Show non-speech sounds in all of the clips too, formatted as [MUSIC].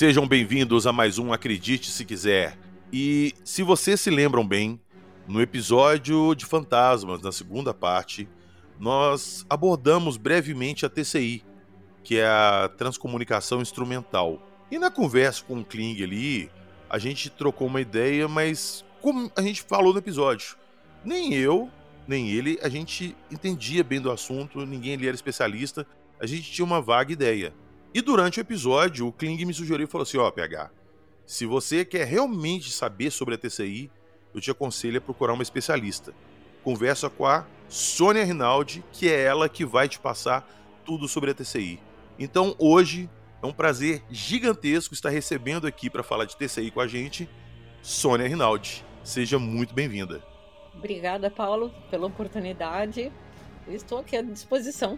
Sejam bem-vindos a mais um Acredite Se Quiser. E se vocês se lembram bem, no episódio de Fantasmas, na segunda parte, nós abordamos brevemente a TCI, que é a Transcomunicação Instrumental. E na conversa com o Kling ali, a gente trocou uma ideia, mas como a gente falou no episódio, nem eu, nem ele, a gente entendia bem do assunto, ninguém ali era especialista, a gente tinha uma vaga ideia. E durante o episódio, o Kling me sugeriu e falou assim: Ó, oh, PH, se você quer realmente saber sobre a TCI, eu te aconselho a procurar uma especialista. Conversa com a Sônia Rinaldi, que é ela que vai te passar tudo sobre a TCI. Então hoje é um prazer gigantesco estar recebendo aqui para falar de TCI com a gente, Sônia Rinaldi. Seja muito bem-vinda. Obrigada, Paulo, pela oportunidade. estou aqui à disposição.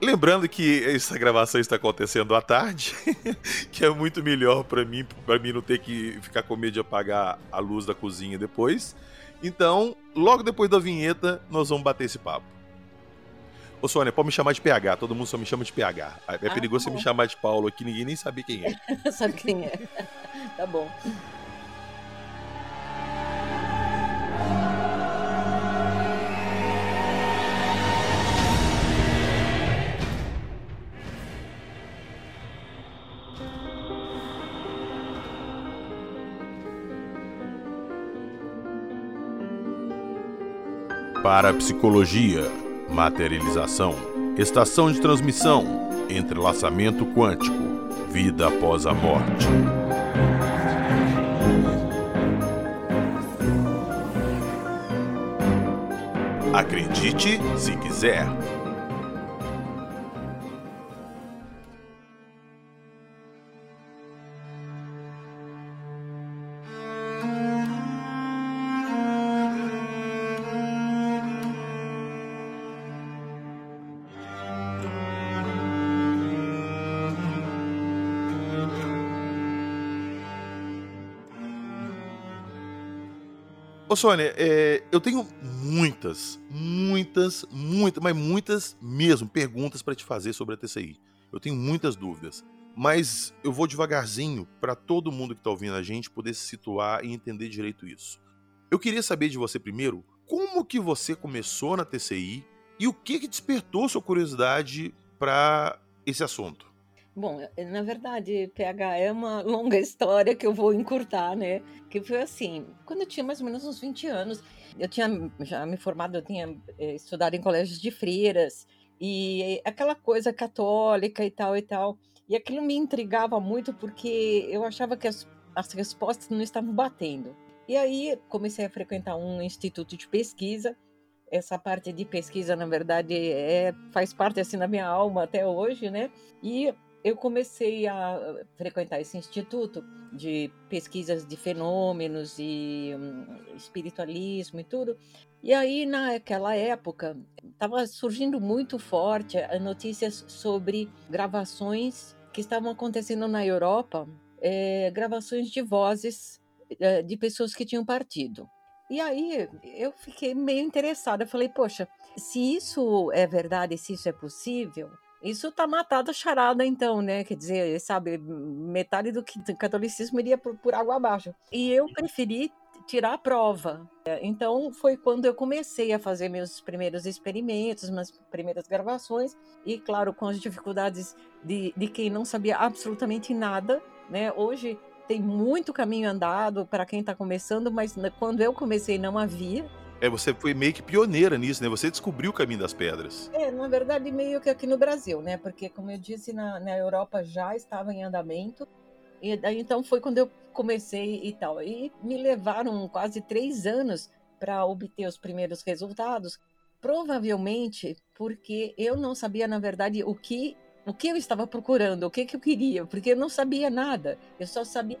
Lembrando que essa gravação está acontecendo à tarde, [LAUGHS] que é muito melhor para mim, para mim não ter que ficar com medo de apagar a luz da cozinha depois. Então, logo depois da vinheta, nós vamos bater esse papo. Ô Sônia, pode me chamar de PH, todo mundo só me chama de PH. É ah, perigoso você me chamar de Paulo aqui, ninguém nem sabe quem é. [LAUGHS] sabe quem é. tá bom. Parapsicologia, materialização, estação de transmissão, entrelaçamento quântico, vida após a morte. Acredite se quiser. Ô Sônia, é, eu tenho muitas, muitas, muitas, mas muitas mesmo perguntas para te fazer sobre a TCI. Eu tenho muitas dúvidas, mas eu vou devagarzinho para todo mundo que está ouvindo a gente poder se situar e entender direito isso. Eu queria saber de você primeiro, como que você começou na TCI e o que que despertou sua curiosidade para esse assunto? Bom, eh, na verdade, PH é uma [LAUGHS] longa história que eu vou encurtar, né? Que foi assim, quando eu tinha mais ou menos uns 20 anos, eu tinha já me formado, eu tinha eh, estudado em colégios de freiras, e aquela coisa católica e tal e tal. E aquilo me intrigava muito porque eu achava que as, as respostas não estavam batendo. E aí comecei a frequentar um instituto de pesquisa. Essa parte de pesquisa, na verdade, é, faz parte assim da minha alma até hoje, né? E eu comecei a frequentar esse instituto de pesquisas de fenômenos e um, espiritualismo e tudo. E aí, naquela época, estava surgindo muito forte notícias sobre gravações que estavam acontecendo na Europa, é, gravações de vozes é, de pessoas que tinham partido. E aí eu fiquei meio interessada. Falei, poxa, se isso é verdade, se isso é possível, isso tá matado a charada, então, né? Quer dizer, sabe, metade do catolicismo iria por, por água abaixo. E eu preferi tirar a prova. Então foi quando eu comecei a fazer meus primeiros experimentos, minhas primeiras gravações, e claro, com as dificuldades de, de quem não sabia absolutamente nada, né? Hoje tem muito caminho andado para quem está começando, mas quando eu comecei não havia. É, você foi meio que pioneira nisso, né? Você descobriu o caminho das pedras. É, na verdade, meio que aqui no Brasil, né? Porque, como eu disse, na, na Europa já estava em andamento. E daí, então, foi quando eu comecei e tal. E me levaram quase três anos para obter os primeiros resultados. Provavelmente porque eu não sabia, na verdade, o que, o que eu estava procurando, o que, que eu queria, porque eu não sabia nada. Eu só sabia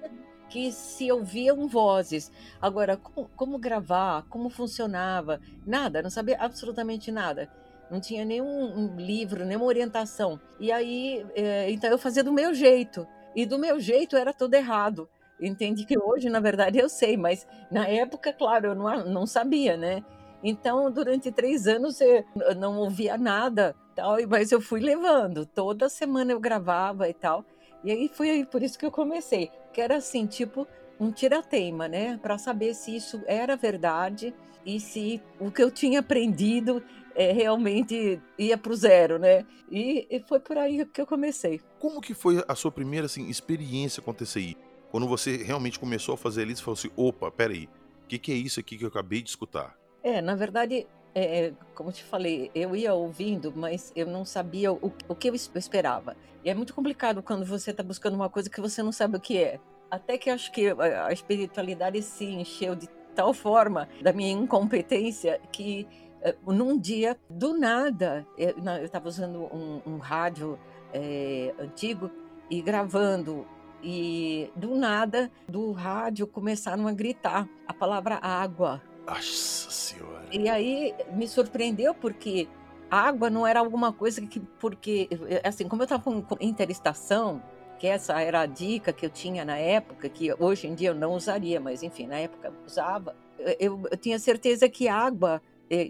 que se ouviam vozes. Agora, como, como gravar, como funcionava, nada, não sabia absolutamente nada. Não tinha nenhum um livro, nenhuma orientação. E aí, é, então eu fazia do meu jeito. E do meu jeito era tudo errado. Entendi que hoje, na verdade, eu sei, mas na época, claro, eu não, não sabia, né? Então, durante três anos, eu não ouvia nada, tal, mas eu fui levando. Toda semana eu gravava e tal. E aí foi aí por isso que eu comecei, que era assim, tipo um tirateima, né, para saber se isso era verdade e se o que eu tinha aprendido é, realmente ia para o zero, né? E, e, foi por aí que eu comecei. Como que foi a sua primeira assim, experiência com TCI? Quando você realmente começou a fazer ali, você falou assim, opa, peraí, o que, que é isso aqui que eu acabei de escutar? É, na verdade, é, é como te falei, eu ia ouvindo, mas eu não sabia o, o que eu esperava. E é muito complicado quando você está buscando uma coisa que você não sabe o que é. Até que acho que a espiritualidade se encheu de tal forma da minha incompetência que eh, num dia, do nada, eu estava usando um, um rádio é, antigo e gravando, e do nada, do rádio começaram a gritar a palavra água. Nossa Senhora! E aí me surpreendeu porque água não era alguma coisa que, porque, assim, como eu estava com interestação, que essa era a dica que eu tinha na época, que hoje em dia eu não usaria, mas enfim, na época eu usava, eu, eu tinha certeza que água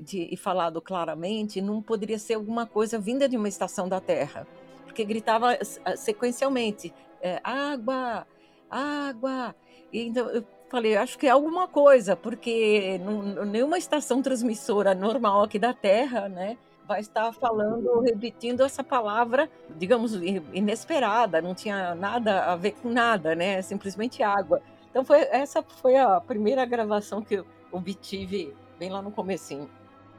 de, e falado claramente, não poderia ser alguma coisa vinda de uma estação da Terra, porque gritava sequencialmente: é, água, água. E então eu falei: acho que é alguma coisa, porque nenhuma estação transmissora normal aqui da Terra, né? Vai estar falando, repetindo essa palavra, digamos, inesperada, não tinha nada a ver com nada, né? Simplesmente água. Então foi essa foi a primeira gravação que eu obtive bem lá no comecinho.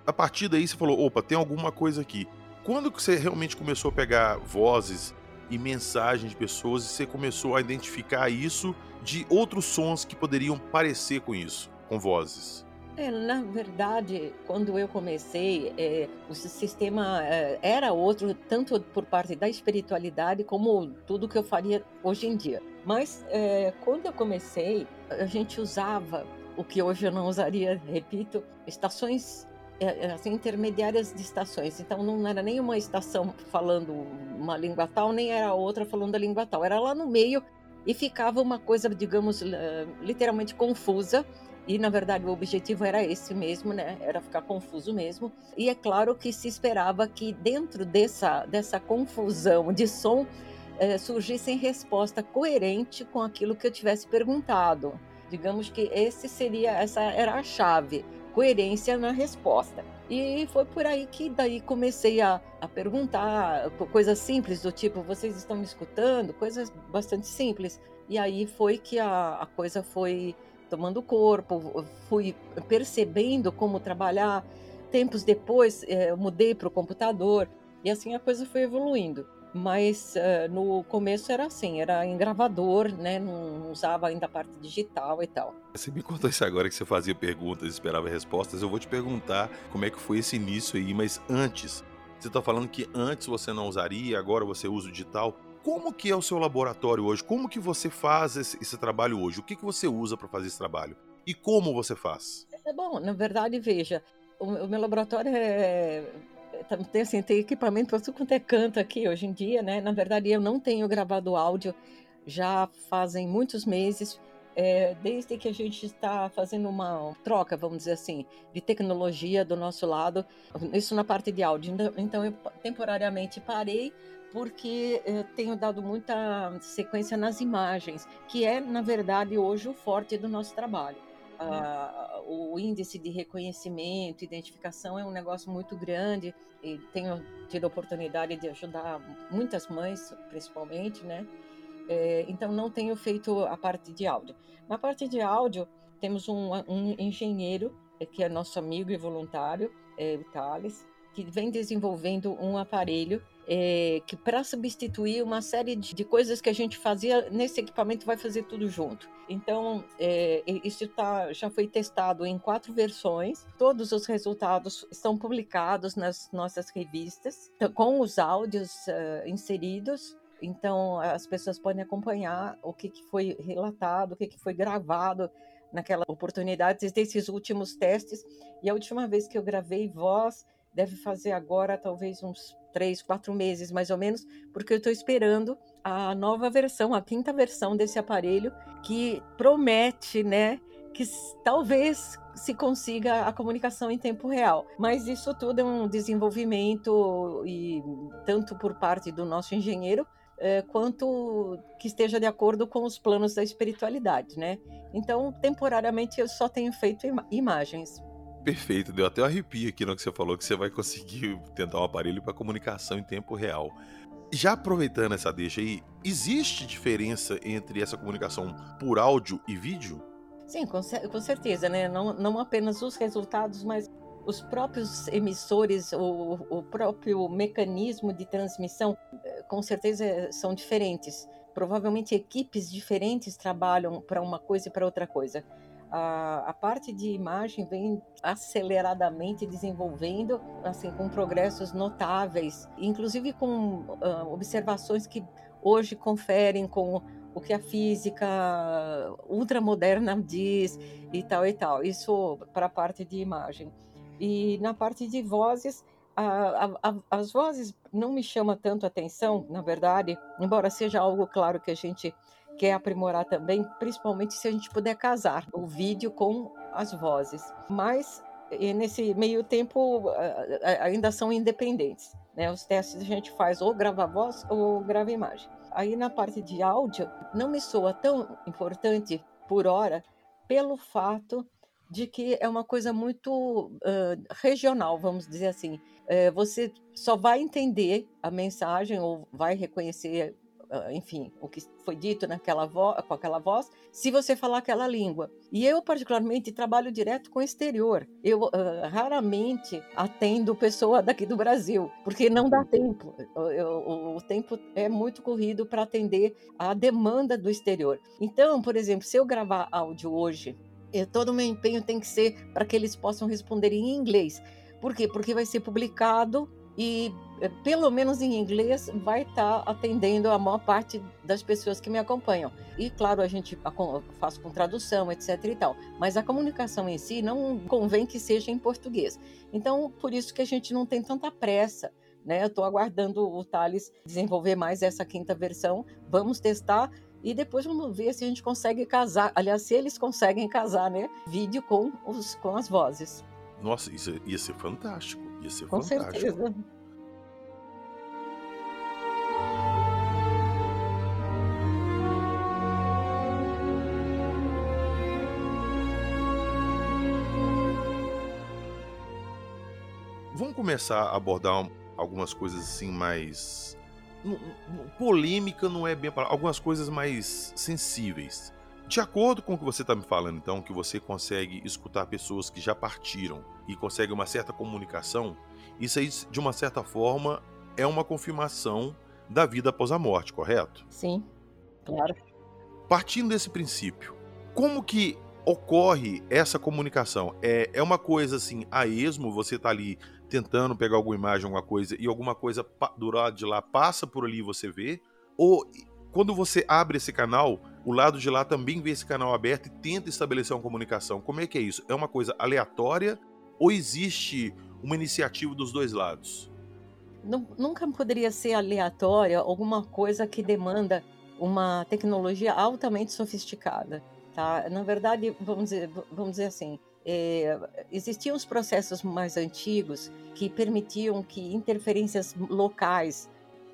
A partir daí você falou, opa, tem alguma coisa aqui. Quando que você realmente começou a pegar vozes e mensagens de pessoas e você começou a identificar isso de outros sons que poderiam parecer com isso, com vozes? É, na verdade, quando eu comecei, é, o sistema é, era outro, tanto por parte da espiritualidade como tudo que eu faria hoje em dia. Mas é, quando eu comecei, a gente usava o que hoje eu não usaria, repito, estações é, é, assim, intermediárias de estações. Então não era nem uma estação falando uma língua tal, nem era outra falando a língua tal. Era lá no meio e ficava uma coisa, digamos, literalmente confusa. E na verdade o objetivo era esse mesmo, né? Era ficar confuso mesmo. E é claro que se esperava que dentro dessa dessa confusão de som eh, surgisse resposta coerente com aquilo que eu tivesse perguntado. Digamos que esse seria, essa era a chave, coerência na resposta. E foi por aí que daí comecei a, a perguntar coisas simples do tipo, vocês estão me escutando? Coisas bastante simples. E aí foi que a, a coisa foi tomando corpo, fui percebendo como trabalhar. Tempos depois, eh, eu mudei para o computador e assim a coisa foi evoluindo mas uh, no começo era assim, era em gravador, né? Não usava ainda a parte digital e tal. Você me contou isso agora que você fazia perguntas e esperava respostas. Eu vou te perguntar como é que foi esse início aí, mas antes, você está falando que antes você não usaria, agora você usa o digital. Como que é o seu laboratório hoje? Como que você faz esse, esse trabalho hoje? O que, que você usa para fazer esse trabalho? E como você faz? É bom, na verdade, veja, o, o meu laboratório é tem, assim, tem equipamento para tudo quanto é canto aqui hoje em dia, né? Na verdade, eu não tenho gravado áudio já fazem muitos meses, é, desde que a gente está fazendo uma troca, vamos dizer assim, de tecnologia do nosso lado, isso na parte de áudio. Então, então eu temporariamente parei porque eu tenho dado muita sequência nas imagens, que é, na verdade, hoje o forte do nosso trabalho a, o índice de reconhecimento, identificação é um negócio muito grande e tenho tido a oportunidade de ajudar muitas mães, principalmente, né? É, então não tenho feito a parte de áudio. Na parte de áudio temos um, um engenheiro é, que é nosso amigo e voluntário, é, o Thales, que vem desenvolvendo um aparelho é, que para substituir uma série de, de, coisas que a gente fazia nesse equipamento vai fazer tudo junto. Então é, isso tá, já foi testado em quatro versões. Todos os resultados estão publicados nas nossas revistas com os áudios uh, inseridos. Então as pessoas podem acompanhar o que, que foi relatado, o que, que foi gravado naquela oportunidade desses últimos testes. E a última vez que eu gravei voz deve fazer agora talvez uns três, quatro meses mais ou menos, porque eu estou esperando a nova versão, a quinta versão desse aparelho, que promete, né, que talvez se consiga a comunicação em tempo real. Mas isso tudo é um desenvolvimento e tanto por parte do nosso engenheiro é, quanto que esteja de acordo com os planos da espiritualidade, né? Então, temporariamente, eu só tenho feito im imagens. Perfeito, deu até um arrepio aqui no que você falou, que você vai conseguir tentar um aparelho para comunicação em tempo real. Já aproveitando essa deixa aí, existe diferença entre essa comunicação por áudio e vídeo? Sim, com, com certeza, né? Não, não apenas os resultados, mas os próprios emissores, o, o próprio mecanismo de transmissão, eh, com certeza são diferentes. Provavelmente equipes diferentes trabalham para uma coisa e para outra coisa. A, a, parte de imagem vem aceleradamente desenvolvendo, assim, com progressos notáveis, inclusive com uh, observações que hoje conferem com o que a física ultramoderna diz e tal e tal. Isso para a parte de imagem. E na parte de vozes, a, a, as vozes não me chamam tanto atenção, na verdade, embora seja algo claro que a gente quer aprimorar também, principalmente se a gente puder casar o vídeo com as vozes. Mas nesse meio tempo ainda são independentes. Né? Os testes a gente faz ou grava voz ou grava imagem. Aí na parte de áudio, não me soa tão importante por hora pelo fato de que é uma coisa muito uh, regional, vamos dizer assim. Uh, você só vai entender a mensagem ou vai reconhecer, enfim, o que foi dito naquela com aquela voz, se você falar aquela língua. E eu, particularmente, trabalho direto com o exterior. Eu raramente atendo pessoa daqui do Brasil, porque não dá tempo. Eu, o tempo é muito corrido para atender a demanda do exterior. Então, por exemplo, se eu gravar áudio hoje eu, todo o meu empenho tem que ser para que eles possam responder em inglês. Por quê? Porque vai ser publicado e, eh, pelo menos em inglês, vai estar tá atendendo a maior parte das pessoas que me acompanham. E, claro, a gente faz com tradução, etc e tal. Mas a comunicação em si não convém que seja em português. Então, por isso que a gente não tem tanta pressa. Né? Eu estou aguardando o Thales desenvolver mais essa quinta versão. Vamos testar e depois vamos ver se a gente consegue casar. Aliás, se eles conseguem casar, né? Vídeo com, os, com as vozes. Nossa, isso ia ser fantástico. Ia ser com fantástico. certeza. Vamos começar a abordar algumas coisas assim mais polêmica não é bem para algumas coisas mais sensíveis. De acordo com o que você está me falando, então, que você consegue escutar pessoas que já partiram e consegue uma certa comunicação, isso aí, de uma certa forma, é uma confirmação da vida após a morte, correto? Sim, claro. Partindo desse princípio, como que ocorre essa comunicação? É, é uma coisa assim, a esmo, você está ali tentando pegar alguma imagem, alguma coisa, e alguma coisa do lado de lá passa por ali e você vê? Ou quando você abre esse canal, o lado de lá também vê esse canal aberto e tenta estabelecer uma comunicação? Como é que é isso? É uma coisa aleatória ou existe uma iniciativa dos dois lados? Nunca poderia ser aleatória alguma coisa que demanda uma tecnologia altamente sofisticada. Tá? Na verdade, vamos dizer, vamos dizer assim, é, existiam os processos mais antigos que permitiam que interferências locais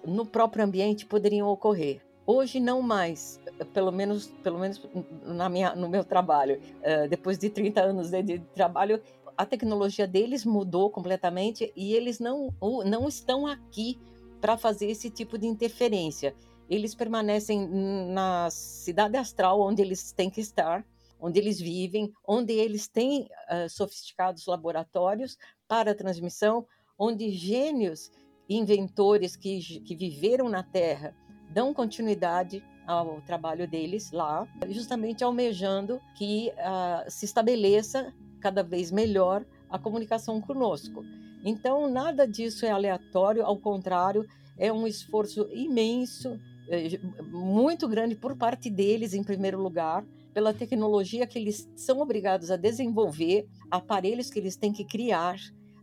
no próprio ambiente poderiam ocorrer. Hoje não mais, pelo menos, pelo menos na minha, no meu trabalho. Uh, depois de 30 anos de, de, trabalho, a tecnologia deles mudou completamente e eles não, não estão aqui para fazer esse tipo de interferência. Eles permanecem na cidade astral onde eles têm que estar onde eles vivem, onde eles têm uh, sofisticados laboratórios para transmissão, onde gênios inventores que, que viveram na Terra dão continuidade ao trabalho deles lá, justamente almejando que uh, se estabeleça cada vez melhor a comunicação conosco. Então, nada disso é aleatório, ao contrário, é um esforço imenso, eh, muito grande por parte deles, em primeiro lugar, pela tecnologia que eles são obrigados a desenvolver, aparelhos que eles têm que criar,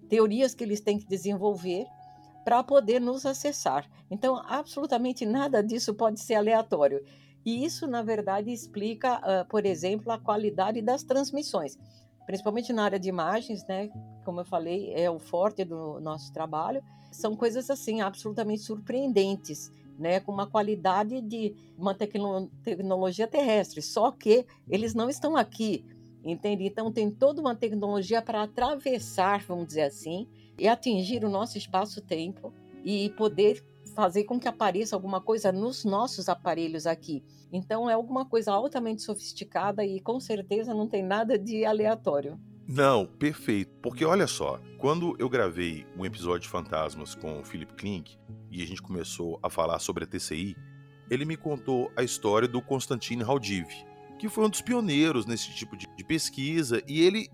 teorias que eles têm que desenvolver para poder nos acessar. Então, absolutamente nada disso pode ser aleatório. E isso, na verdade, explica, uh, por exemplo, a qualidade das transmissões, principalmente na área de imagens, né? Como eu falei, é o forte do nosso trabalho. São coisas assim absolutamente surpreendentes né, com uma qualidade de uma tecno tecnologia terrestre, só que eles não estão aqui, entende? Então tem toda uma tecnologia para atravessar, vamos dizer assim, e atingir o nosso espaço-tempo e poder fazer com que apareça alguma coisa nos nossos aparelhos aqui. Então é alguma coisa altamente sofisticada e com certeza não tem nada de aleatório. Não, perfeito. Porque olha só, quando eu gravei um episódio de Fantasmas com o Philip Klink e a gente começou a falar sobre a TCI, ele me contou a história do Konstantin Raudiv, que foi um dos pioneiros nesse tipo de pesquisa e ele,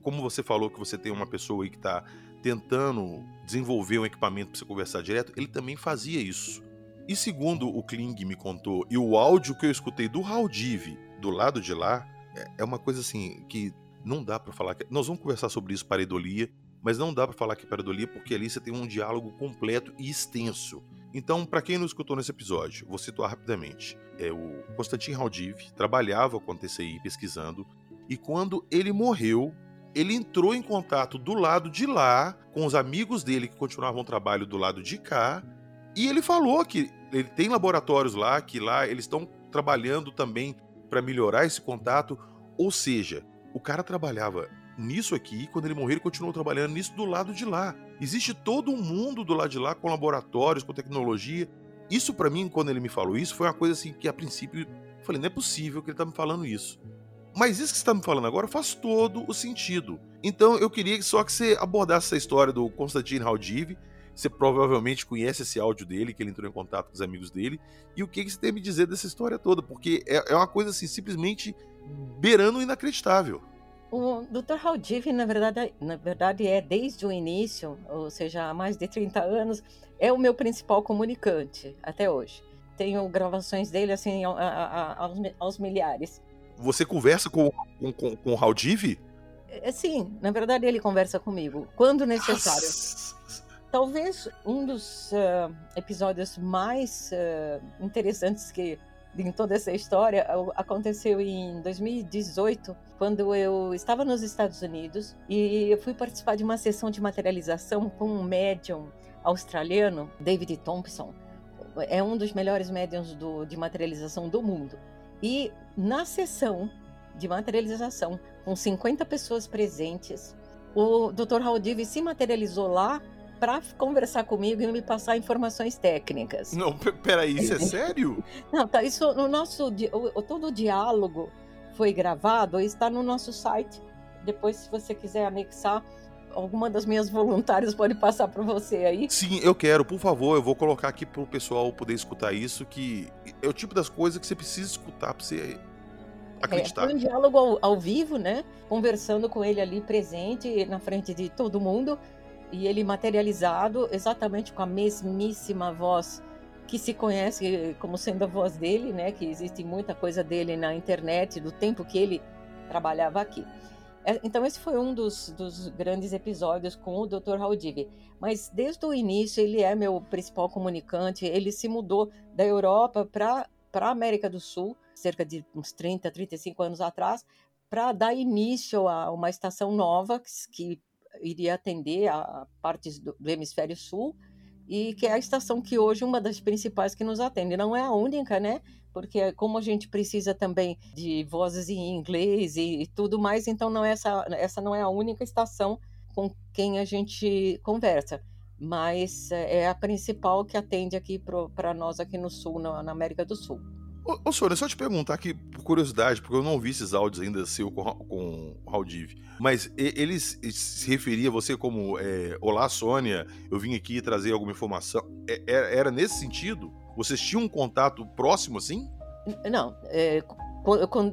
como você falou que você tem uma pessoa aí que está tentando desenvolver um equipamento para você conversar direto, ele também fazia isso. E segundo o Kling me contou, e o áudio que eu escutei do Raudiv do lado de lá, é, é uma coisa assim que não dá para falar. Nós vamos conversar sobre isso para Edolia, mas não dá para falar que é pareidolia porque ali você tem um diálogo completo e extenso. Então, para quem não escutou nesse episódio, vou situar rapidamente. É o Konstantin Raudiv trabalhava com a TCI pesquisando e quando ele morreu, ele entrou em contato do lado de lá com os amigos dele que continuavam o trabalho do lado de cá e ele falou que ele tem laboratórios lá, que lá eles estão trabalhando também para melhorar esse contato. Ou seja, o cara trabalhava nisso aqui, quando ele morrer, ele continuou trabalhando nisso do lado de lá. Existe todo um mundo do lado de lá com laboratórios, com tecnologia. Isso para mim, quando ele me falou isso, foi uma coisa assim que a princípio eu falei, não é possível que ele tá me falando isso. Mas isso que você está me falando agora faz todo o sentido. Então eu queria só que você abordasse essa história do Konstantin Raudiv. Você provavelmente conhece esse áudio dele, que ele entrou em contato com os amigos dele. E o que você tem a me dizer dessa história toda? Porque é, é uma coisa assim, simplesmente beirando inacreditável. O Dr. Haldiv, na verdade, na verdade, é desde o início, ou seja, há mais de 30 anos, é o meu principal comunicante até hoje. Tenho gravações dele assim a, a, a, aos, aos, milhares. Você conversa com, com, com, com o Haldiv? É, sim, na verdade ele conversa comigo, quando necessário. [LAUGHS] Talvez um dos uh, episódios mais uh, interessantes que em toda essa história aconteceu em 2018, quando eu estava nos Estados Unidos e eu fui participar de uma sessão de materialização com um médium australiano, David Thompson. É um dos melhores médiums do, de materialização do mundo. E na sessão de materialização, com 50 pessoas presentes, o Dr. Haldiv se materializou lá para conversar comigo e me passar informações técnicas. Não, peraí, isso é [LAUGHS] sério? Não, tá, isso no nosso o, todo o diálogo foi gravado e está no nosso site. Depois, se você quiser anexar, alguma das minhas voluntárias pode passar para você aí. Sim, eu quero, por favor, eu vou colocar aqui para o pessoal poder escutar isso, que é o tipo das coisas que você precisa escutar para você acreditar. É, foi um diálogo ao, ao vivo, né? Conversando com ele ali presente, na frente de todo mundo e ele materializado exatamente com a mesmíssima voz que se conhece como sendo a voz dele, né? Que existe muita coisa dele na internet do tempo que ele trabalhava aqui. É, então esse foi um dos, dos grandes episódios com o Dr. Haldiv. Mas desde o início ele é meu principal comunicante. Ele se mudou da Europa para a América do Sul, cerca de uns 30, 35 anos atrás, para dar início a uma estação nova que iria atender a partes do, do, hemisfério sul e que é a estação que hoje uma das principais que nos atende. Não é a única, né? Porque como a gente precisa também de vozes em inglês e, e tudo mais, então não é essa, essa não é a única estação com quem a gente conversa mas é, é a principal que atende aqui para nós aqui no sul, na, na América do Sul. Ô, ô Sônia, só te perguntar aqui, por curiosidade, porque eu não ouvi esses áudios ainda seu com, com o Haldiv, mas eles se referia a você como é, Olá, Sônia, eu vim aqui trazer alguma informação. É, é, era nesse sentido? Vocês tinham um contato próximo assim? Não, é,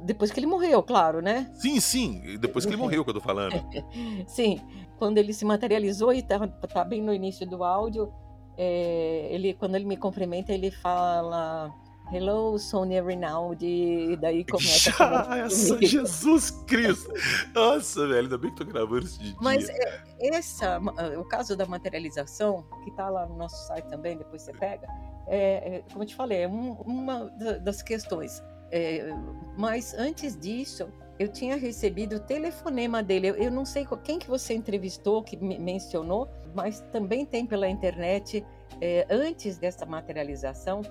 depois que ele morreu, claro, né? Sim, sim, depois que ele morreu que eu tô falando. [LAUGHS] sim, quando ele se materializou e tá, tá bem no início do áudio, é, ele, quando ele me cumprimenta, ele fala Hello, Sônia Rinaldi. E daí [LAUGHS] começa. a Jesus Cristo! Nossa, velho, ainda bem que tô gravando isso de dia. Mas é, essa, o caso da materialização, que tá lá no nosso site também, depois você pega, é, é como eu te falei, é um, uma das questões. É, mas antes disso, eu tinha recebido o telefonema dele. Eu, eu, não sei quem que você entrevistou, que me mencionou, mas também tem pela internet é, antes dessa materialização,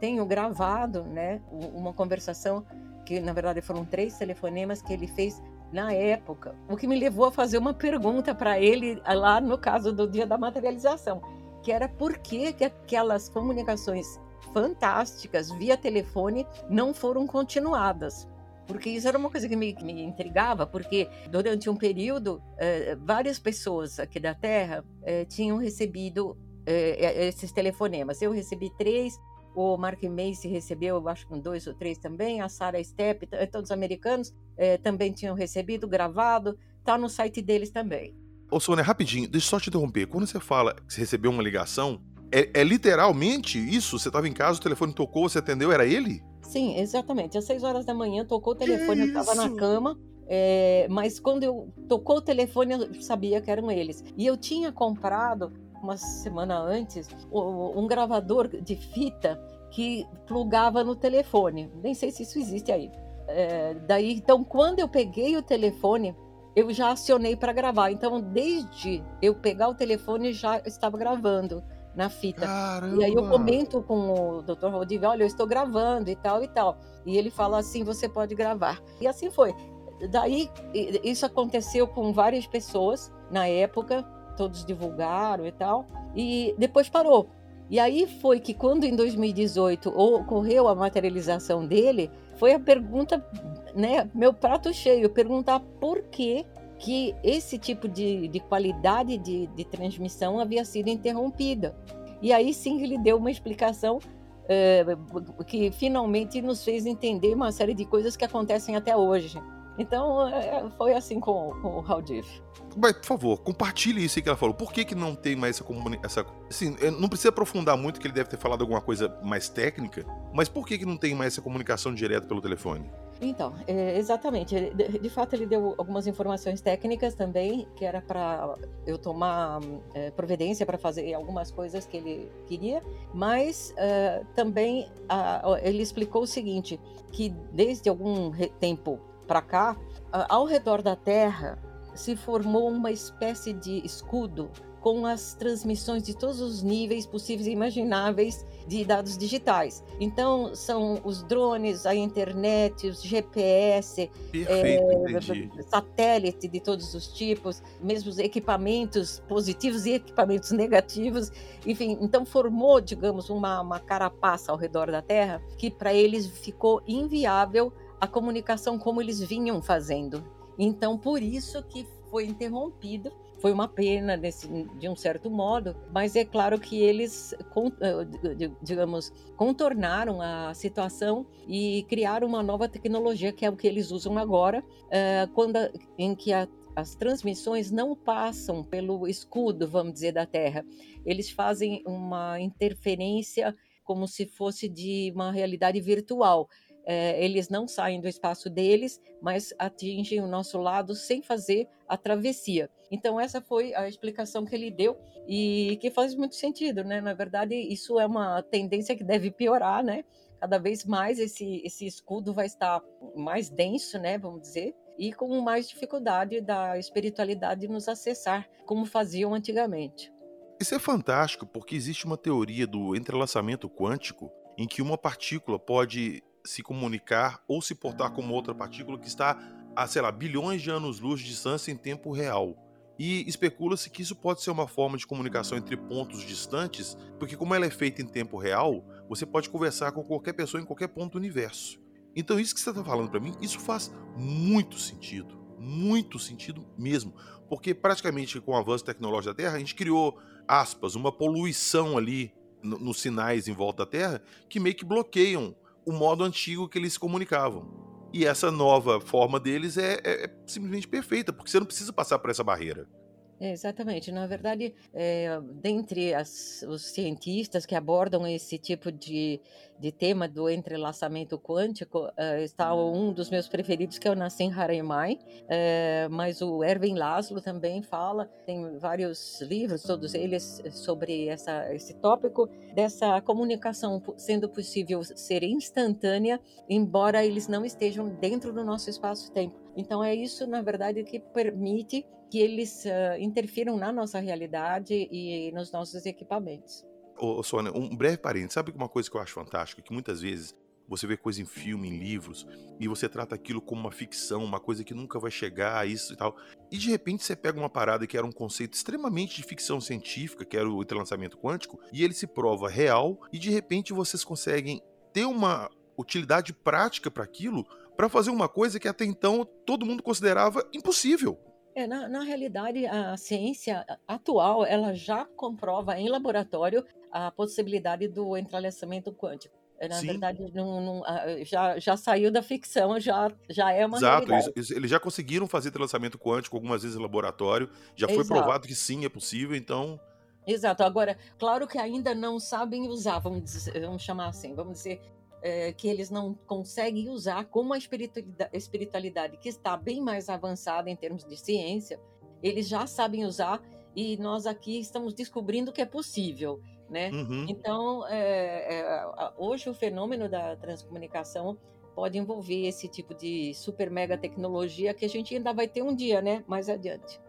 tenho gravado né, uma conversação que, na verdade, foram três telefonemas que ele fez na época, o que me levou a fazer uma pergunta para ele lá no caso do dia da materialização, que era por que, que aquelas comunicações fantásticas via telefone não foram continuadas. Porque isso era uma coisa que me, me intrigava, porque durante um período, eh, várias pessoas aqui da Terra eh, tinham recebido eh, esses telefonemas. Eu recebi três, o Mark Macy recebeu, eu acho que dois ou três também, a Sarah Stepp, todos americanos, também tinham recebido, gravado, está no site deles também. Ô Sônia, rapidinho, deixa eu só te interromper. Quando você fala que você recebeu uma ligação, é, é literalmente isso? Você estava em casa, o telefone tocou, você atendeu, era ele? Sim, exatamente. Às seis horas da manhã tocou o telefone, eu estava na cama. É, mas quando eu tocou o telefone, eu sabia que eram eles. E eu tinha comprado uma semana antes um gravador de fita que plugava no telefone. Nem sei se isso existe aí. É, daí, então, quando eu peguei o telefone, eu já acionei para gravar. Então, desde eu pegar o telefone, já estava gravando na fita. Caramba. E aí eu comento com o Dr. Rodrigo, olha, eu estou gravando e tal e tal. E ele fala assim, você pode gravar. E assim foi. Daí isso aconteceu com várias pessoas na época, todos divulgaram e tal, e depois parou. E aí foi que quando em 2018 ocorreu a materialização dele, foi a pergunta, né, meu prato cheio, perguntar por que que esse tipo de, de qualidade de, de transmissão havia sido interrompida. E aí sim ele deu uma explicação é, que finalmente nos fez entender uma série de coisas que acontecem até hoje. Então, é, foi assim com, com o Raudif. Mas, por favor, compartilhe isso aí que ela falou. Por que, que não tem mais essa comunicação? Assim, não precisa aprofundar muito, que ele deve ter falado alguma coisa mais técnica, mas por que, que não tem mais essa comunicação direta pelo telefone? Então, é, exatamente. De, de, fato, ele deu algumas informações técnicas também, que era para eu tomar é, providência para fazer algumas coisas que ele queria, mas é, também a, ele explicou o seguinte: que desde algum tempo para cá, ao redor da Terra se formou uma espécie de escudo com as transmissões de todos os níveis possíveis e imagináveis de dados digitais. Então, são os drones, a internet, os GPS, Perfeito, é, satélite de todos os tipos, mesmo os equipamentos positivos e equipamentos [LAUGHS] negativos. Enfim, então formou, digamos, uma, uma carapaça ao redor da Terra que para eles ficou inviável a comunicação como eles vinham fazendo. Então, por isso que foi interrompido. Foi uma pena desse, de um certo modo, mas é claro que eles, eh, digamos, contornaram a situação e criaram uma nova tecnologia que é o que eles usam agora, eh, quando em que a, as transmissões não passam pelo escudo, vamos dizer, da Terra. Eles fazem uma interferência como se fosse de uma realidade virtual é, eles não saem do espaço deles, mas atingem o nosso lado sem fazer a travessia. Então essa foi a explicação que ele deu e que faz muito sentido, né? Na verdade, isso é uma tendência que deve piorar, né? Cada vez mais esse esse escudo vai estar mais denso, né? Vamos dizer, e com mais dificuldade da espiritualidade nos acessar, como faziam antigamente. Isso é fantástico porque existe uma teoria do entrelaçamento quântico em que uma partícula pode se comunicar ou se portar como outra partícula que está a, sei lá, bilhões de anos-luz de distância em tempo real. E especula-se que isso pode ser uma forma de comunicação entre pontos distantes, porque como ela é feita em tempo real, você pode conversar com qualquer pessoa em qualquer ponto do universo. Então isso que você está falando para mim, isso faz muito sentido, muito sentido mesmo, porque praticamente com o avanço tecnológico da Terra, a gente criou, aspas, uma poluição ali nos sinais em volta da Terra que meio que bloqueiam o modo antigo que eles se comunicavam. E essa nova forma deles é, é, é simplesmente perfeita, porque você não precisa passar por essa barreira. Exatamente. Na verdade, é, dentre as, os cientistas que abordam esse tipo de, de tema do entrelaçamento quântico, é, está um dos meus preferidos, que é o Nassim Haramein, é, mas o Erwin Laszlo também fala, tem vários livros, todos eles, sobre essa, esse tópico, dessa comunicação sendo possível ser instantânea, embora eles não estejam dentro do nosso espaço-tempo. Então, é isso, na verdade, que permite que eles uh, interfiram na nossa realidade e nos nossos equipamentos. ô, Sônia, um breve parênteses. Sabe uma coisa que eu acho fantástica? Que muitas vezes você vê coisa em filme, em livros, e você trata aquilo como uma ficção, uma coisa que nunca vai chegar isso e tal. E de repente você pega uma parada que era um conceito extremamente de ficção científica, que era o entrelaçamento quântico, e ele se prova real, e de repente vocês conseguem ter uma utilidade prática para aquilo, para fazer uma coisa que até então todo mundo considerava impossível. É, na, na realidade, a ciência atual ela já comprova em laboratório a possibilidade do entrelaçamento quântico. É, na Sim. verdade, não, não, já, já saiu da ficção, já, já é uma Exato, realidade. Eles, eles já conseguiram fazer lançamento quântico algumas vezes em laboratório, já foi Exato. provado que sim, é possível, então... Exato, agora, claro que ainda não sabem usar, vamos, dizer, vamos chamar assim, vamos dizer é, que eles não conseguem usar como a espiritualidade, espiritualidade que está bem mais avançada em termos de ciência, eles já sabem usar e nós aqui estamos descobrindo que é possível né? Uhum. Então, é, é, hoje o fenômeno da transcomunicação pode envolver esse tipo de super mega tecnologia que a gente ainda vai ter um dia, né? Mais adiante.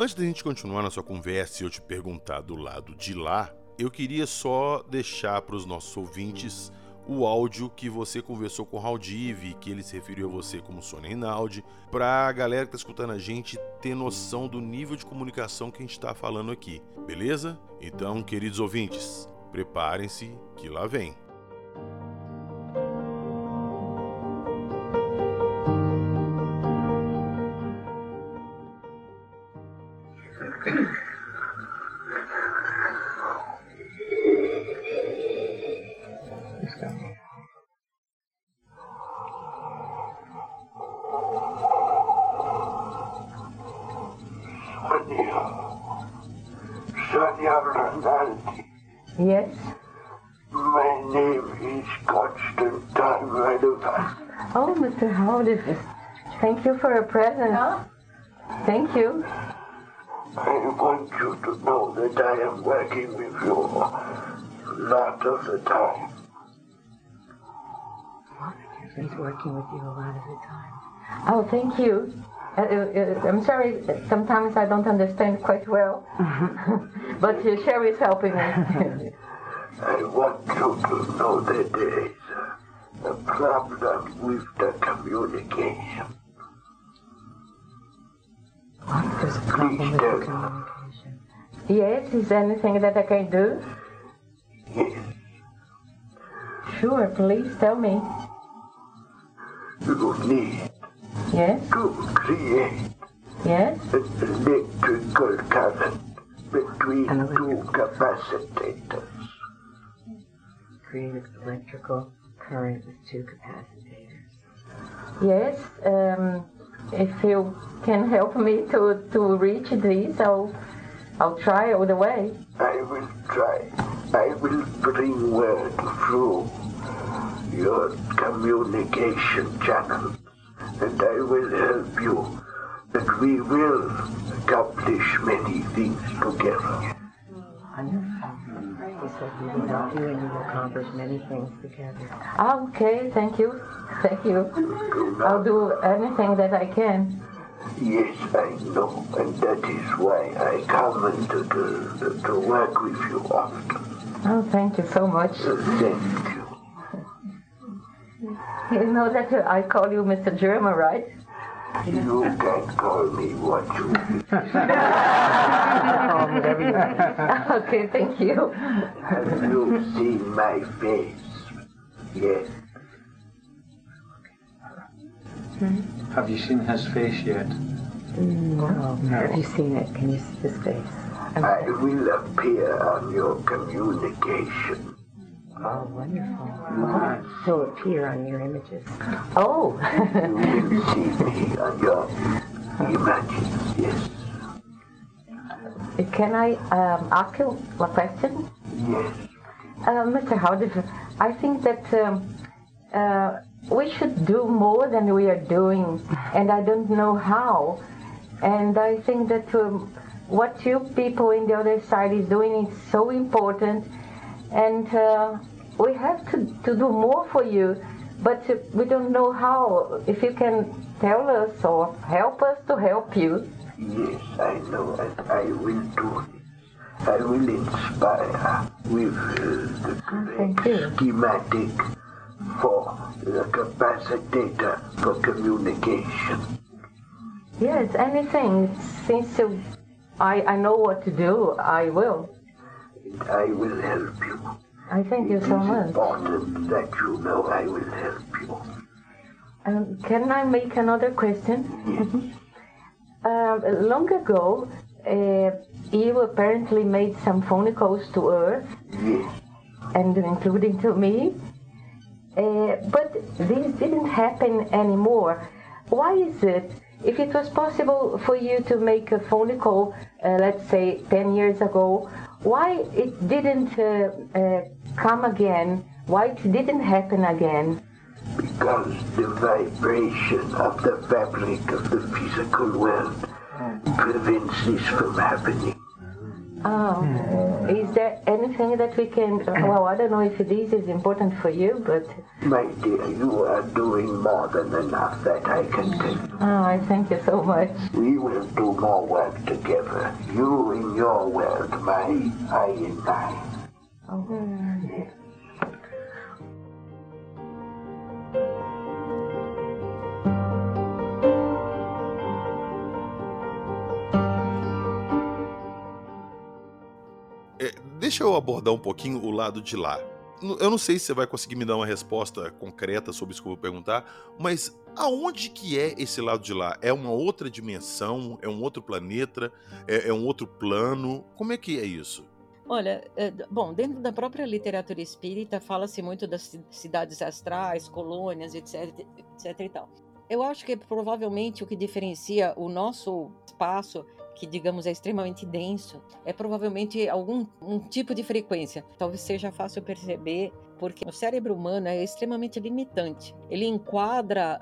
Antes da gente continuar nossa conversa e eu te perguntar do lado de lá, eu queria só deixar para os nossos ouvintes o áudio que você conversou com o Haldiv, que ele se referiu a você como Sônia Rinaldi, para a galera que está escutando a gente ter noção do nível de comunicação que a gente está falando aqui, beleza? Então, queridos ouvintes, preparem-se que lá vem. Yes. My name is Constantine Radovan. Oh, Mr. Howard, thank you for a present. Thank you. I want you to know that I am working with you a lot of the time. He's working with you a lot of the time. Oh, thank you. Uh, uh, uh I'm sorry, sometimes I don't understand quite well, [LAUGHS] but Sherry is helping me. [LAUGHS] I want you to know that there is a problem with the communication. What? There's a problem with the communication. Yes, is there anything that I can do? Yes. Sure, please tell me. You need yes? to create yes? an electrical current between two capacitors create electrical current with two capacitors. Yes, um, if you can help me to, to reach these, I'll, I'll try all the way. I will try. I will bring word through your communication channels, and I will help you, and we will accomplish many things together. Wonderful. He said he will help you and you will accomplish many things together. Okay, thank you. Thank you. I'll do anything that I can. Yes, I know, and that is why I come to, to, to work with you often. Oh, thank you so much. Thank you. You know that uh, I call you Mr. German, right? You can call me what you [LAUGHS] okay, thank you. Have you seen my face? Yes. Hmm? Have you seen his face yet? No. no. Have you seen it? Can you see his face? I will appear on your communication. Oh, wonderful. Wow. So appear on your images. Oh! you will see me on your images, [LAUGHS] yes. Can I um, ask you a question? Yes. Uh, Mr. Howard, I think that um, uh, we should do more than we are doing, and I don't know how. And I think that um, what you people in the other side is doing is so important, and uh, we have to, to do more for you but we don't know how. If you can tell us or help us to help you. Yes, I know, and I will do it. I will inspire with uh, the schematic for the capacitator for communication. Yes, anything. Since you, I, I know what to do, I will. I will help you. I thank you so is much. important that you know I will help you. Um, can I make another question? [LAUGHS] um, long ago, uh, you apparently made some phone calls to Earth, Yes, and including to me. Uh, but this didn't happen anymore. Why is it? If it was possible for you to make a phone call, uh, let's say 10 years ago, why it didn't uh, uh, come again? Why it didn't happen again? because the vibration of the fabric of the physical world prevents this from happening. Oh, is there anything that we can? Well, I don't know if this is important for you, but My dear, you are doing more than enough, that I can tell you. oh, I thank you so much. We will do more work together. You in your world, my, I in mine. É, deixa eu abordar um pouquinho o lado de lá. Eu não sei se você vai conseguir me dar uma resposta concreta sobre isso que eu vou perguntar, mas aonde que é esse lado de lá? É uma outra dimensão? É um outro planeta? É, é um outro plano? Como é que é isso? Olha, é, d- bom, dentro da própria literatura espírita fala-se muito das ci- cidades astrais, colônias, etc, etc e tal. Eu acho que provavelmente o que diferencia o nosso espaço, que digamos é extremamente denso, é provavelmente algum um tipo de frequência. Talvez seja fácil perceber, porque o cérebro humano é extremamente limitante. Ele enquadra,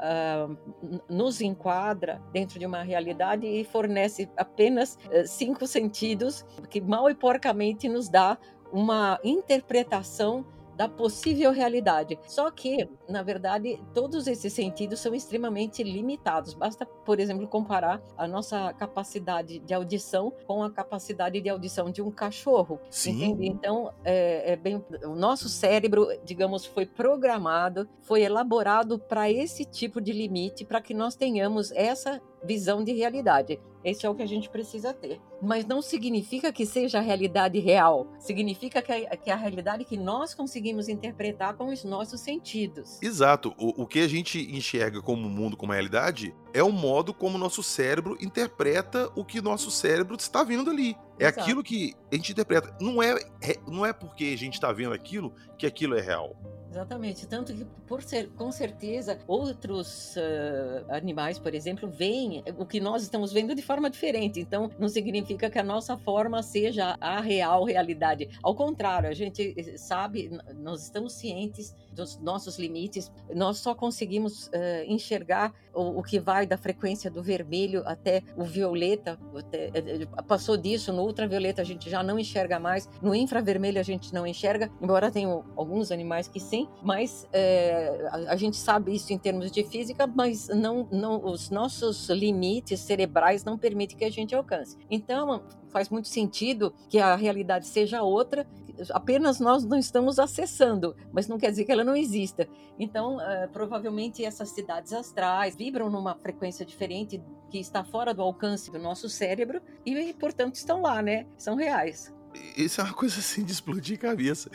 n- nos enquadra dentro de uma realidade e fornece apenas eh, cinco sentidos que mal e porcamente nos dá uma interpretação da possível realidade. Só que, na verdade, todos esses sentidos são extremamente limitados. Basta, por exemplo, comparar a nossa capacidade de audição com a capacidade de audição de um cachorro. Sim. Entende? Então, é, é bem, o nosso cérebro, digamos, foi programado, foi elaborado para esse tipo de limite, para que nós tenhamos essa visão de realidade. Esse é o que a gente precisa ter. Mas não significa que seja a realidade real. Significa que é, que é a realidade que nós conseguimos interpretar com os nossos sentidos. Exato. O, o que a gente enxerga como mundo, como realidade, é o modo como o nosso cérebro interpreta o que nosso cérebro está vendo ali. É Exato. aquilo que a gente interpreta. Não é, é- não é porque a gente está vendo aquilo que aquilo é real. Exatamente. Tanto que, por ser, com certeza, outros ah, animais, por exemplo, veem o que nós estamos vendo de forma diferente. Então, não significa que a nossa forma seja a real realidade. Ao contrário, a gente eh, sabe, nós estamos cientes dos nossos limites. Nós só conseguimos ah, enxergar o, o que vai da frequência do vermelho até o violeta. até- eh, eh, passou disso, no ultravioleta a gente já não enxerga mais, no infravermelho a gente não enxerga, embora tenham alguns animais que sim, mas é, a, a gente sabe isso em termos de física, mas não, não, os nossos limites cerebrais não permitem que a gente alcance. Então, faz muito sentido que a realidade seja outra, apenas nós não estamos acessando, mas não quer dizer que ela não exista. Então, eh, provavelmente essas cidades astrais vibram numa frequência diferente que está fora do alcance do nosso cérebro e, portanto, estão lá, né? São reais. Isso é uma coisa assim de explodir a cabeça.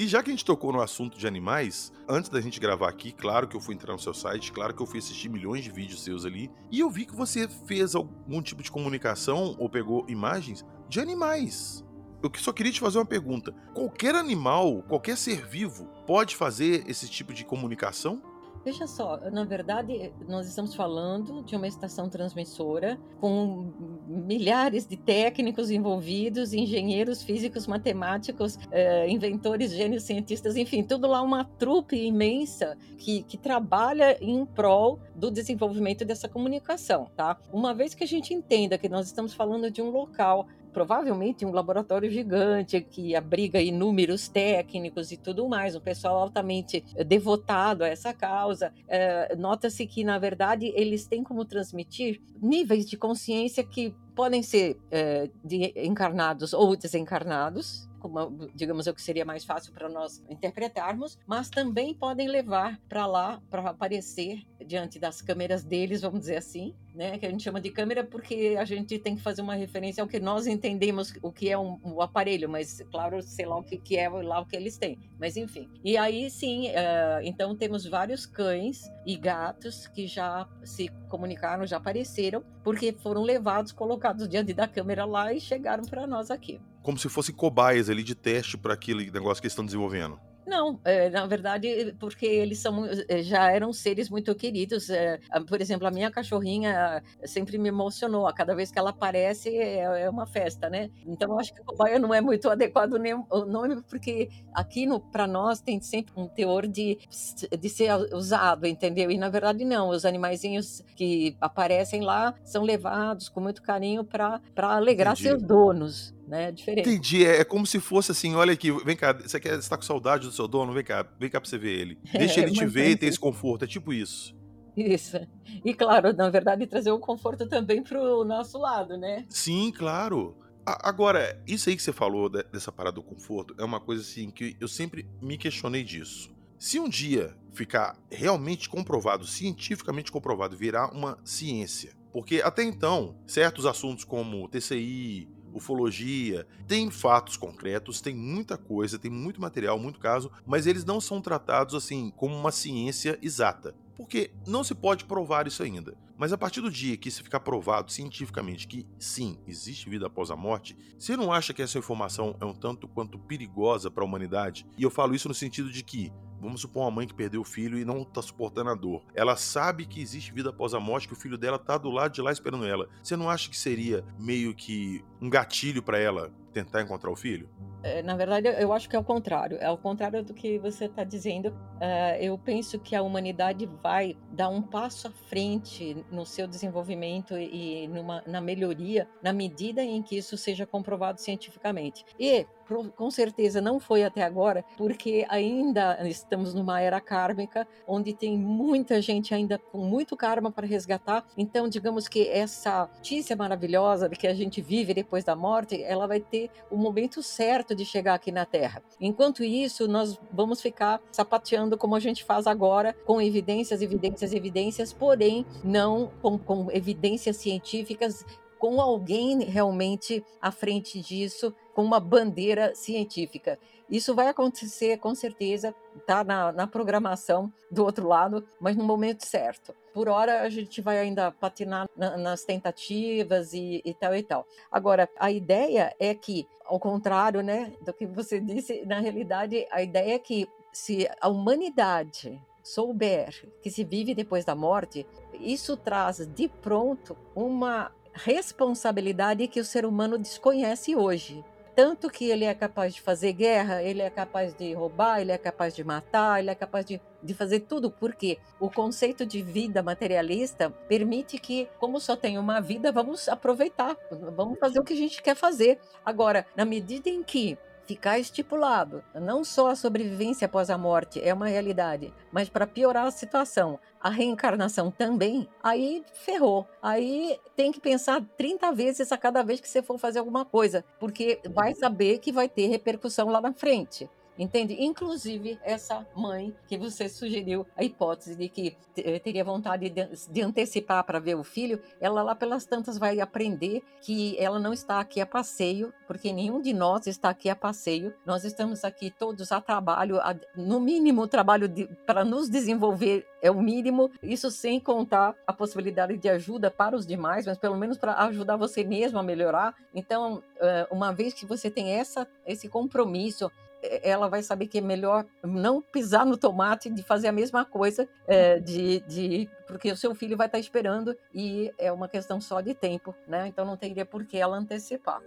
E já que a gente tocou no assunto de animais, antes da gente gravar aqui, claro que eu fui entrar no seu site, claro que eu fui assistir milhões de vídeos seus ali, e eu vi que você fez algum tipo de comunicação ou pegou imagens de animais. Eu só queria te fazer uma pergunta. Qualquer animal, qualquer ser vivo, pode fazer esse tipo de comunicação? Veja só, na verdade, nós estamos falando de uma estação transmissora com milhares de técnicos envolvidos, engenheiros físicos, matemáticos, eh, inventores, gênios, cientistas, enfim, tudo lá uma trupe imensa que, que trabalha em prol do desenvolvimento dessa comunicação, tá? Uma vez que a gente entenda que nós estamos falando de um local provavelmente um laboratório gigante que abriga inúmeros técnicos e tudo mais, um pessoal altamente devotado a essa causa. É, Nota-se que, na verdade, eles têm como transmitir níveis de consciência que podem ser é, de encarnados ou desencarnados, como, digamos, o que seria mais fácil para nós interpretarmos, mas também podem levar para lá para aparecer diante das câmeras deles, vamos dizer assim, né? Que a gente chama de câmera porque a gente tem que fazer uma referência ao que nós entendemos o que é um, um aparelho, mas claro, sei lá o que, que é lá o que eles têm. Mas enfim. E aí sim, uh, então temos vários cães e gatos que já se comunicaram, já apareceram, porque foram levados, colocados diante da câmera lá e chegaram para nós aqui como se fossem cobaias ali de teste para aquele negócio que eles estão desenvolvendo. Não, é, na verdade, porque eles são, é, já eram seres muito queridos. É, por exemplo, a minha cachorrinha sempre me emocionou. A cada vez que ela aparece é, é uma festa, né? Então, eu acho que cobaia não é muito adequado nem o nome, porque aqui para nós tem sempre um teor de, de ser usado, entendeu? E na verdade, não. Os animaizinhos que aparecem lá são levados com muito carinho para alegrar Entendi. seus donos né? Diferente. Entendi. É, é, como se fosse assim: olha aqui, vem cá, você quer estar tá com saudade do seu dono? Vem cá, vem cá pra você ver ele. [LAUGHS] Deixa é, ele te ver e ter esse conforto. É tipo isso. Isso. E claro, na verdade, trazer o conforto também pro nosso lado, né? Sim, claro. Agora, isso aí que você falou dessa parada do conforto é uma coisa assim que eu sempre me questionei disso. Se um dia ficar realmente comprovado, cientificamente comprovado, virar uma ciência, porque até então, certos assuntos como TCI, ufologia, tem fatos concretos, tem muita coisa, tem muito material, muito caso, mas eles não são tratados assim como uma ciência exata, porque não se pode provar isso ainda. Mas a partir do dia que isso ficar provado cientificamente que sim, existe vida após a morte, você não acha que essa informação é um tanto quanto perigosa para a humanidade? E eu falo isso no sentido de que Vamos supor uma mãe que perdeu o filho e não está suportando a dor. Ela sabe que existe vida após a morte, que o filho dela está do lado de lá esperando ela. Você não acha que seria meio que um gatilho para ela tentar encontrar o filho? É, na verdade, eu acho que é o contrário. É o contrário do que você está dizendo. É, eu penso que a humanidade vai dar um passo à frente no seu desenvolvimento e numa, na melhoria, na medida em que isso seja comprovado cientificamente. E com certeza não foi até agora, porque ainda estamos numa era kármica, onde tem muita gente ainda com muito karma para resgatar. Então, digamos que essa notícia maravilhosa de que a gente vive depois da morte, ela vai ter o momento certo de chegar aqui na Terra. Enquanto isso, nós vamos ficar sapateando como a gente faz agora, com evidências, evidências, evidências, porém não com, com evidências científicas com alguém realmente à frente disso, com uma bandeira científica. Isso vai acontecer com certeza, tá na, na programação do outro lado, mas no momento certo. Por hora a gente vai ainda patinar na, nas tentativas e, e tal e tal. Agora, a ideia é que, ao contrário, né, do que você disse, na realidade a ideia é que se a humanidade souber que se vive depois da morte, isso traz de pronto uma responsabilidade que o ser humano desconhece hoje. Tanto que ele é capaz de fazer guerra, ele é capaz de roubar, ele é capaz de matar, ele é capaz de, de fazer tudo, porque o conceito de vida materialista permite que, como só tem uma vida, vamos aproveitar, vamos fazer o que a gente quer fazer. Agora, na medida em que ficar estipulado. Não só a sobrevivência após a morte é uma realidade, mas para piorar a situação, a reencarnação também, aí ferrou. Aí tem que pensar 30 vezes a cada vez que você for fazer alguma coisa, porque vai saber que vai ter repercussão lá na frente entende? Inclusive essa mãe que você sugeriu a hipótese de que eh, teria vontade de, de antecipar para ver o filho, ela lá pelas tantas vai aprender que ela não está aqui a passeio, porque nenhum de nós está aqui a passeio. Nós estamos aqui todos a trabalho, a, no mínimo trabalho para nos desenvolver é o mínimo. Isso sem contar a possibilidade de ajuda para os demais, mas pelo menos para ajudar você mesmo a melhorar. Então, eh, uma vez que você tem essa, esse compromisso ela vai saber que é melhor não pisar no tomate de fazer a mesma coisa, é, de, de, porque o seu filho vai estar esperando e é uma questão só de tempo, né? Então não teria por que ela antecipar.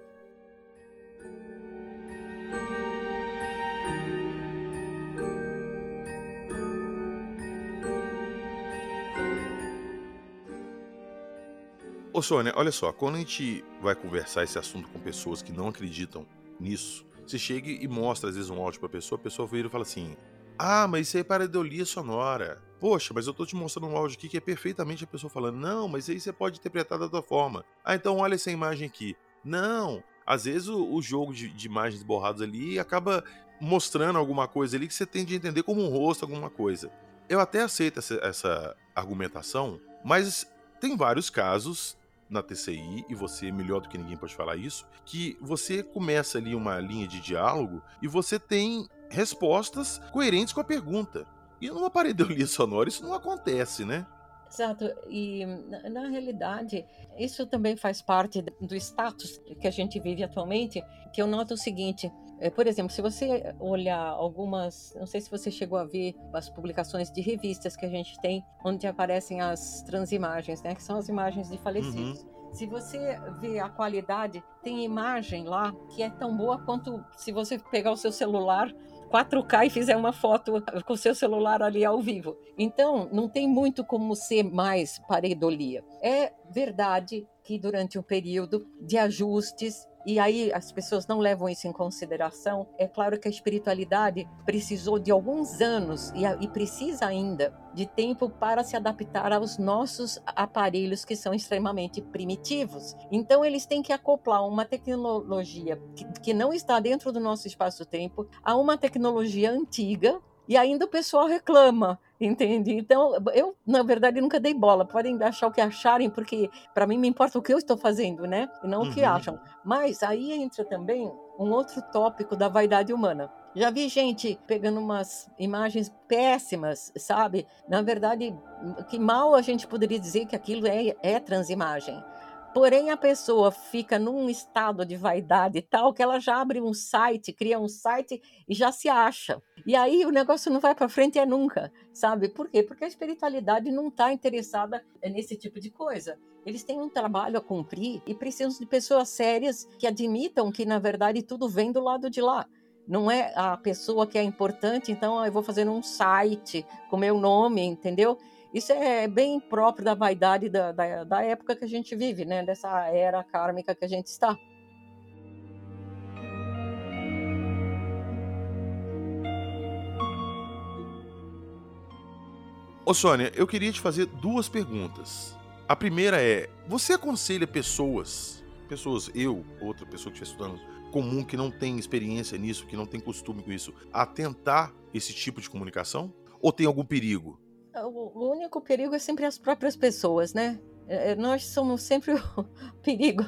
Ô Sônia, olha só, quando a gente vai conversar esse assunto com pessoas que não acreditam nisso, você chega e mostra às vezes um áudio pra pessoa, a pessoa vira e fala assim: Ah, mas isso aí é pareidolia sonora. Poxa, mas eu tô te mostrando um áudio aqui que é perfeitamente a pessoa falando: Não, mas aí você pode interpretar da tua forma. Ah, então olha essa imagem aqui. Não, às vezes o, o jogo de, de, imagens borradas ali acaba mostrando alguma coisa ali que você tem de entender como um rosto, alguma coisa. Eu até aceito essa, essa argumentação, mas tem vários casos na TCI, e você melhor do que ninguém pode falar isso, que você começa ali uma linha de diálogo e você tem respostas coerentes com a pergunta. E numa pareidolia sonora isso não acontece, né? Exato, e na, na, realidade, isso também faz parte do status que a gente vive atualmente, que eu noto o seguinte, é, por exemplo, se você olhar algumas, não sei se você chegou a ver as publicações de revistas que a gente tem, onde aparecem as transimagens, né, que são as imagens de falecidos. Uhum. Se você vê a qualidade, tem imagem lá que é tão boa quanto se você pegar o seu celular 4K e fizer uma foto [LAUGHS] com o seu celular ali ao vivo. Então, não tem muito como ser mais pareidolia. É verdade que durante um período de ajustes e aí as pessoas não levam isso em consideração. É claro que a espiritualidade precisou de alguns anos e, e, precisa ainda de tempo para se adaptar aos nossos aparelhos que são extremamente primitivos. Então eles têm que acoplar uma tecnologia que, que não está dentro do nosso espaço-tempo a uma tecnologia antiga e ainda o pessoal reclama, entende? Então, eu, na verdade, nunca dei bola. Podem achar o que acharem, porque para mim me importa o que eu estou fazendo, né? E não uhum. o que uhum. acham. Mas aí entra também um outro tópico da vaidade humana. Já vi gente pegando umas imagens péssimas, sabe? Na verdade, que mal a gente poderia dizer que aquilo é, é transimagem. Porém, a pessoa fica num estado de vaidade tal que ela já abre um site, cria um site e já se acha. E aí o negócio não vai para frente é nunca, sabe? Por quê? Porque a espiritualidade não está interessada nesse tipo de coisa. Eles têm um trabalho a cumprir e precisam de pessoas sérias que admitam que, na verdade, tudo vem do lado de lá. Não é a pessoa que é importante, então eu vou fazer um site com meu nome, entendeu? Isso é bem próprio da vaidade da, da, da época que a gente vive, né? Dessa era kármica que a gente está. Ô Sônia, eu queria te fazer duas perguntas. A primeira é: você aconselha pessoas, pessoas, eu, outra pessoa que está estudando comum, que não tem experiência nisso, que não tem costume com isso, a tentar esse tipo de comunicação? Ou tem algum perigo? O único perigo é sempre as próprias pessoas, né? É, é, nós somos sempre [LAUGHS] o perigo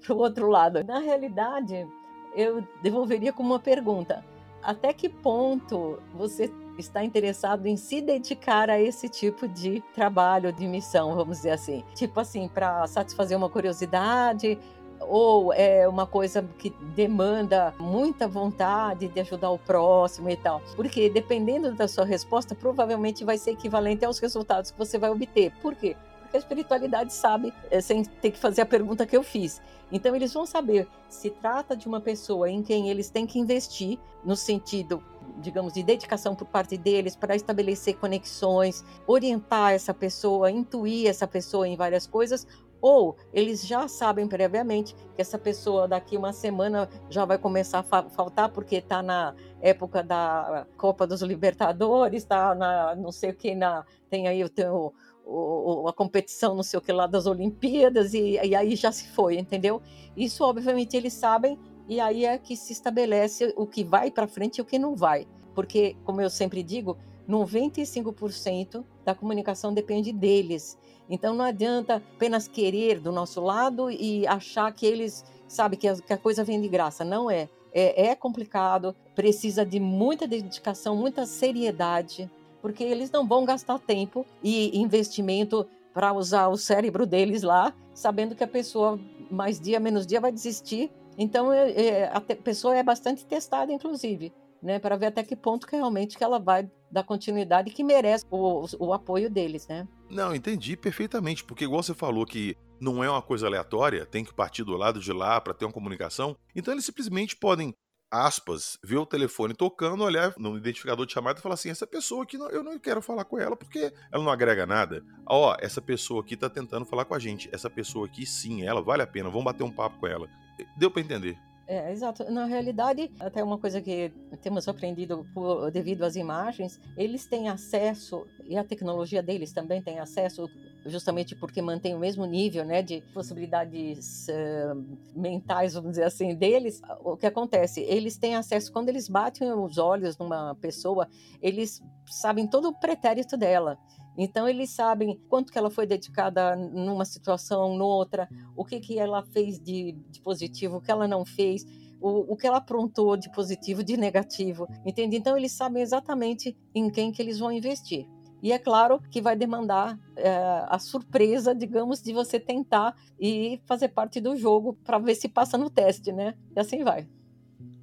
para o outro lado. Na realidade, eu devolveria com uma pergunta: até que ponto você está interessado em se dedicar a esse tipo de trabalho, de missão, vamos dizer assim? Tipo assim, para satisfazer uma curiosidade, ou é uma coisa que demanda muita vontade de ajudar o próximo e tal. Porque dependendo da sua resposta, provavelmente vai ser equivalente aos resultados que você vai obter. Por quê? Porque a espiritualidade sabe, é, sem ter que fazer a pergunta que eu fiz. Então eles vão saber se trata de uma pessoa em quem eles têm que investir no sentido digamos, de dedicação por parte deles para estabelecer conexões, orientar essa pessoa, intuir essa pessoa em várias coisas, ou eles já sabem previamente que essa pessoa daqui uma semana já vai começar a fa faltar porque está na época da Copa dos Libertadores, está na não sei o que na tem aí o, o, a competição não sei o que lá das Olimpíadas e, e aí já se foi, entendeu? Isso obviamente eles sabem e aí é que se estabelece o que vai para frente e o que não vai, porque como eu sempre digo, 95% da comunicação depende deles. Então não adianta apenas querer do nosso lado e achar que eles, sabe, que a, que a coisa vem de graça. Não é. é. É complicado, precisa de muita dedicação, muita seriedade, porque eles não vão gastar tempo e investimento para usar o cérebro deles lá, sabendo que a pessoa mais dia menos dia vai desistir. Então é, é, a pessoa é bastante testada, inclusive né, para ver até que ponto que realmente que ela vai dar continuidade e que merece o, o apoio deles, né? Não, entendi perfeitamente, porque igual você falou que não é uma coisa aleatória, tem que partir do lado de lá para ter uma comunicação, então eles simplesmente podem aspas, ver o telefone tocando, olhar no identificador de chamada e falar assim: essa pessoa aqui, eu não quero falar com ela porque ela não agrega nada. Ó, essa pessoa aqui tá tentando falar com a gente. Essa pessoa aqui, sim, ela vale a pena, vamos bater um papo com ela. Deu para entender. É, exato. Na realidade, até uma coisa que temos aprendido por, devido às imagens, eles têm acesso, e a tecnologia deles também tem acesso, justamente porque mantém o mesmo nível né, de possibilidades uh, mentais, vamos dizer assim, deles. O que acontece? Eles têm acesso, quando eles batem os olhos numa pessoa, eles sabem todo o pretérito dela. Então eles sabem quanto que ela foi dedicada numa situação, noutra, o que que ela fez de, de positivo, o que ela não fez, o, o, que ela aprontou de positivo, de negativo, entende? Então eles sabem exatamente em quem que eles vão investir. E é claro que vai demandar é, a surpresa, digamos, de você tentar e fazer parte do jogo para ver se passa no teste, né? E assim vai.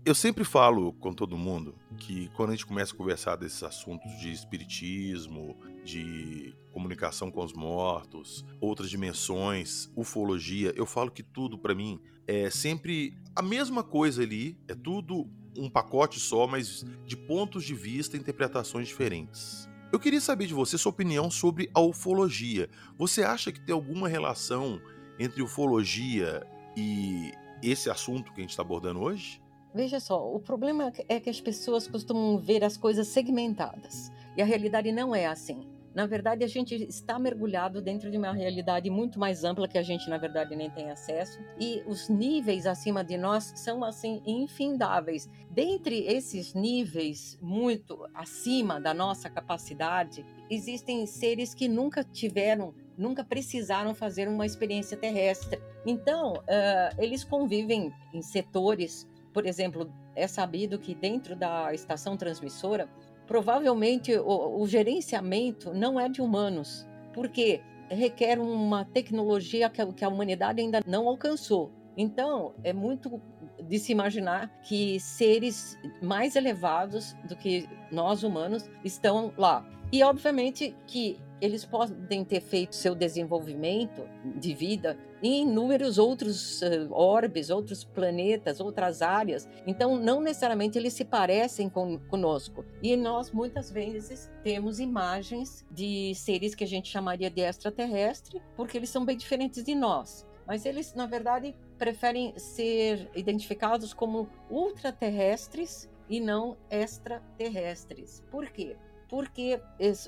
Eu sempre falo com todo mundo que quando a gente começa a conversar desses assuntos de espiritismo, de comunicação com os mortos, outras dimensões, ufologia, eu falo que tudo para mim é sempre a mesma coisa ali, é tudo um pacote só, mas de pontos de vista e interpretações diferentes. Eu queria saber de você sua opinião sobre a ufologia. Você acha que tem alguma relação entre ufologia e esse assunto que a gente está abordando hoje? Veja só, o problema é que as pessoas costumam ver as coisas segmentadas e a realidade não é assim. Na verdade, a gente está mergulhado dentro de uma realidade muito mais ampla que a gente, na verdade, nem tem acesso. E os níveis acima de nós são, assim, infindáveis. Dentre esses níveis muito acima da nossa capacidade, existem seres que nunca tiveram nunca precisaram fazer uma experiência terrestre. Então, uh, eles convivem em setores por exemplo, é sabido que dentro da estação transmissora, provavelmente o, o gerenciamento não é de humanos, porque requer uma tecnologia que a, que a humanidade ainda não alcançou. Então, é muito de se imaginar que seres mais elevados do que nós humanos estão lá. E, obviamente, que eles podem ter feito seu desenvolvimento de vida em inúmeros outros uh, orbes, outros planetas, outras áreas. Então, não necessariamente eles se parecem com, conosco. E nós, muitas vezes, temos imagens de seres que a gente chamaria de extraterrestre, porque eles são bem diferentes de nós. Mas eles, na verdade, preferem ser identificados como ultraterrestres e não extraterrestres. Por quê? Porque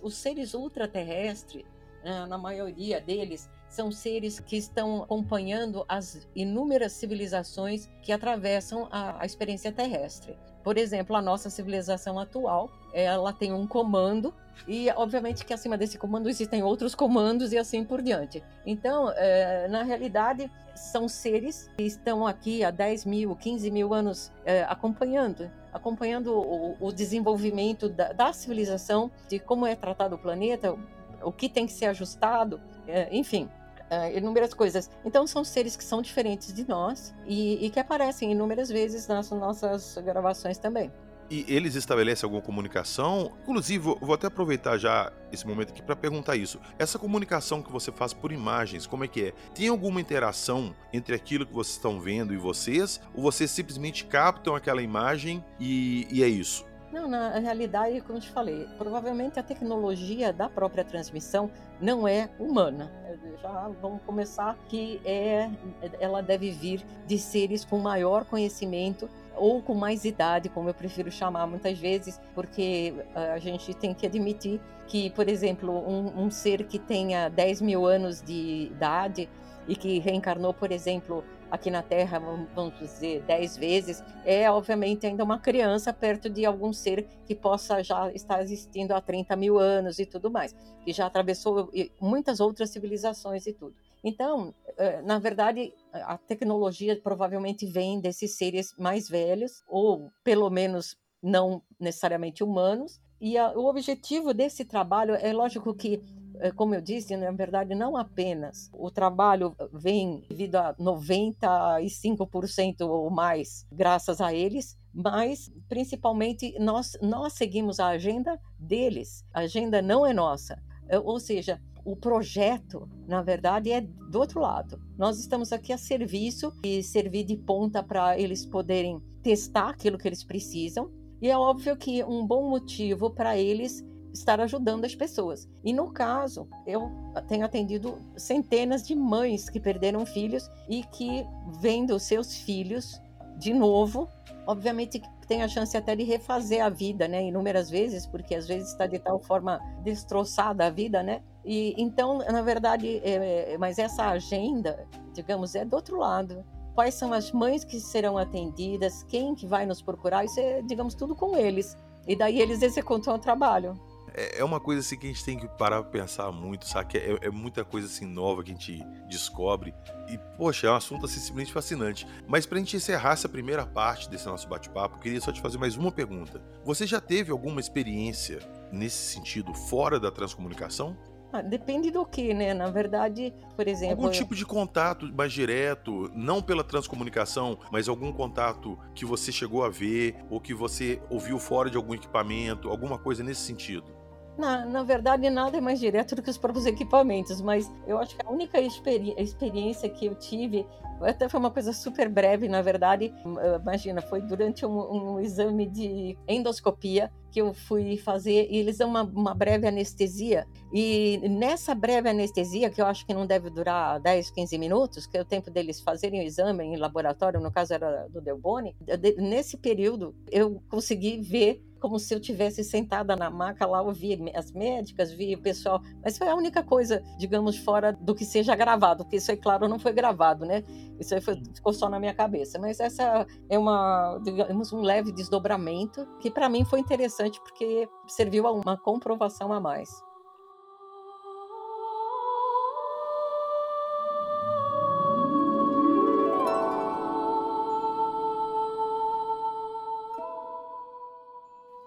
os seres ultraterrestres, né, na maioria deles, são seres que estão acompanhando as inúmeras civilizações que atravessam a, experiência terrestre. Por exemplo, a nossa civilização atual, ela tem um comando e, obviamente, que acima desse comando existem outros comandos e assim por diante. Então, é, na realidade, são seres que estão aqui há 10 mil, 15 mil anos é, acompanhando acompanhando o, o desenvolvimento da, da, civilização, de como é tratado o planeta, o que tem que ser ajustado, é, enfim. É, inúmeras coisas. Então, são seres que são diferentes de nós e, e que aparecem inúmeras vezes nas nossas gravações também. E eles estabelecem alguma comunicação? Inclusive, vou até aproveitar já esse momento aqui para perguntar isso. Essa comunicação que você faz por imagens, como é que é? Tem alguma interação entre aquilo que vocês estão vendo e vocês? Ou vocês simplesmente captam aquela imagem e, e é isso? Não, na realidade, como eu te falei, provavelmente a tecnologia da própria transmissão não é humana. Já vamos começar que é, ela deve vir de seres com maior conhecimento ou com mais idade, como eu prefiro chamar muitas vezes, porque eh, a gente tem que admitir que, por exemplo, um, um ser que tenha 10 mil anos de idade e que reencarnou, por exemplo, aqui na Terra, vamos dizer, 10 vezes, é obviamente ainda uma criança perto de algum ser que possa já estar existindo há 30 mil anos e tudo mais, que já atravessou muitas outras civilizações e tudo. Então, eh, na verdade, a tecnologia provavelmente vem desses seres mais velhos, ou pelo menos não necessariamente humanos, e a, o objetivo desse trabalho é lógico que, eh, como eu disse, na verdade, não apenas o trabalho vem devido a 95% ou mais graças a eles, mas principalmente nós, nós seguimos a agenda deles. A agenda não é nossa. Eh, ou seja, o projeto, na verdade, é do outro lado. Nós estamos aqui a serviço e servir de ponta para eles poderem testar aquilo que eles precisam. E é óbvio que um bom motivo para eles estar ajudando as pessoas. E no caso, eu tenho atendido centenas de mães que perderam filhos e que vendo seus filhos de novo, obviamente tem a chance até de refazer a vida, né, inúmeras vezes, porque às vezes está de tal forma destroçada a vida, né? E então, na verdade, é, mas essa agenda, digamos, é do outro lado. Quais são as mães que serão atendidas? Quem que vai nos procurar? Isso é, digamos, tudo com eles. E daí eles executam o trabalho. É, é uma coisa assim que a gente tem que parar pra pensar muito, sabe? É, é, muita coisa assim nova que a gente descobre. E, poxa, é um assunto assim, simplesmente fascinante. Mas pra gente encerrar essa primeira parte desse nosso bate-papo, queria só te fazer mais uma pergunta. Você já teve alguma experiência nesse sentido fora da transcomunicação? Ah, depende do que, né? Na verdade, por exemplo. Algum tipo de contato mais direto, não pela transcomunicação, mas algum contato que você chegou a ver ou que você ouviu fora de algum equipamento, alguma coisa nesse sentido? Na, na verdade, nada é mais direto do que os próprios equipamentos, mas eu acho que a única experi experiência que eu tive, até foi uma coisa super breve, na verdade, imagina, foi durante um, um exame de endoscopia que eu fui fazer e eles dão uma, uma, breve anestesia. E nessa breve anestesia, que eu acho que não deve durar 10, 15 minutos, que é o tempo deles fazerem o exame em laboratório, no caso era do Delboni, nesse período eu consegui ver como se eu tivesse sentada na maca lá, ouvir as médicas, vi o pessoal. Mas foi a única coisa, digamos, fora do que seja gravado, porque isso aí, claro, não foi gravado, né? Isso aí foi, ficou só na minha cabeça. Mas essa é uma, digamos, um leve desdobramento que para mim foi interessante porque serviu a uma comprovação a mais.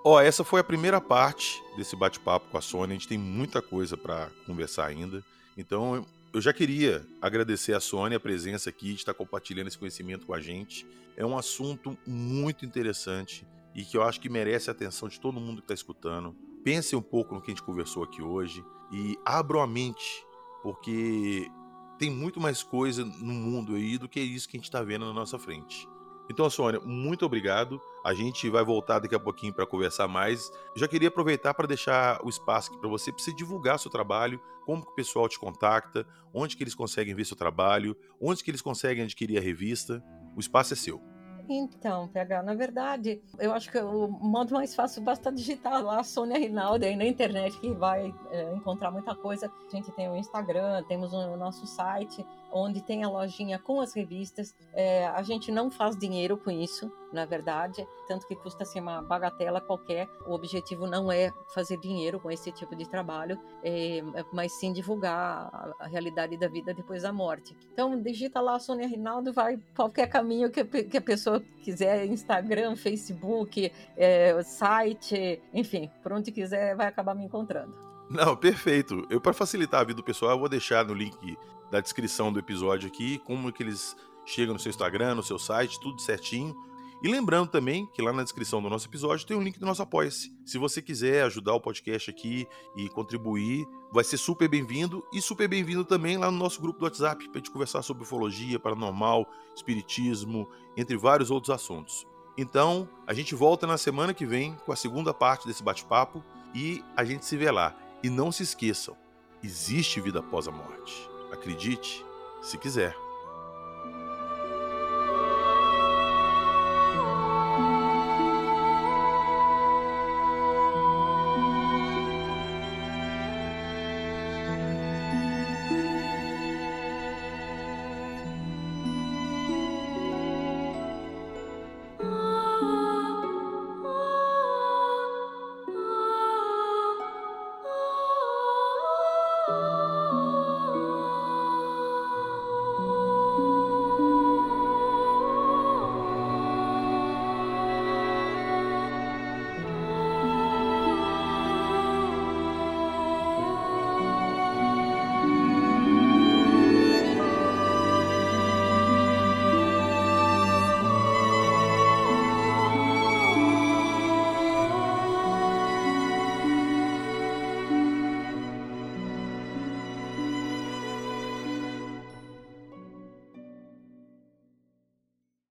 Ó, essa foi a primeira parte desse bate-papo com a Sônia. A gente tem muita coisa para conversar ainda. Então, eu já queria agradecer a Sônia a presença aqui, de estar compartilhando esse conhecimento com a gente. É um assunto muito interessante e que eu acho que merece a atenção de todo mundo que está escutando. Pense um pouco no que a gente conversou aqui hoje e abram a mente, porque tem muito mais coisa no mundo aí do que isso que a gente está vendo na nossa frente. Então, Sônia, muito obrigado. A gente vai voltar daqui a pouquinho para conversar mais. Já queria aproveitar para deixar o espaço aqui para você, para você divulgar seu trabalho, como que o pessoal te contacta, onde que eles conseguem ver seu trabalho, onde que eles conseguem adquirir a revista. O espaço é seu. Então, PH, na verdade, eu acho que o modo mais fácil basta digitar lá Sônia Rinaldi aí na internet que vai é, encontrar muita coisa. A gente tem o Instagram, temos o nosso site, onde tem a lojinha com as revistas. É, a gente não faz dinheiro com isso, na verdade, tanto que custa assim, uma bagatela qualquer. O objetivo não é fazer dinheiro com esse tipo de trabalho, é, mas sim divulgar a, a, realidade da vida depois da morte. Então, digita lá Sônia Rinaldo, vai qualquer caminho que, que a pessoa quiser, Instagram, Facebook, é, site, enfim, por onde quiser, vai acabar me encontrando. Não, perfeito. Eu para facilitar a vida do pessoal, eu vou deixar no link da descrição do episódio aqui, como que eles chegam no seu Instagram, no seu site, tudo certinho. E lembrando também que lá na descrição do nosso episódio tem um link do nosso Apoia-se. Se você quiser ajudar o podcast aqui e contribuir, vai ser super bem-vindo. E super bem-vindo também lá no nosso grupo do WhatsApp, para a gente conversar sobre ufologia, paranormal, espiritismo, entre vários outros assuntos. Então, a gente volta na semana que vem com a segunda parte desse bate-papo e a gente se vê lá. E não se esqueçam, existe vida após a morte. Acredite, se quiser.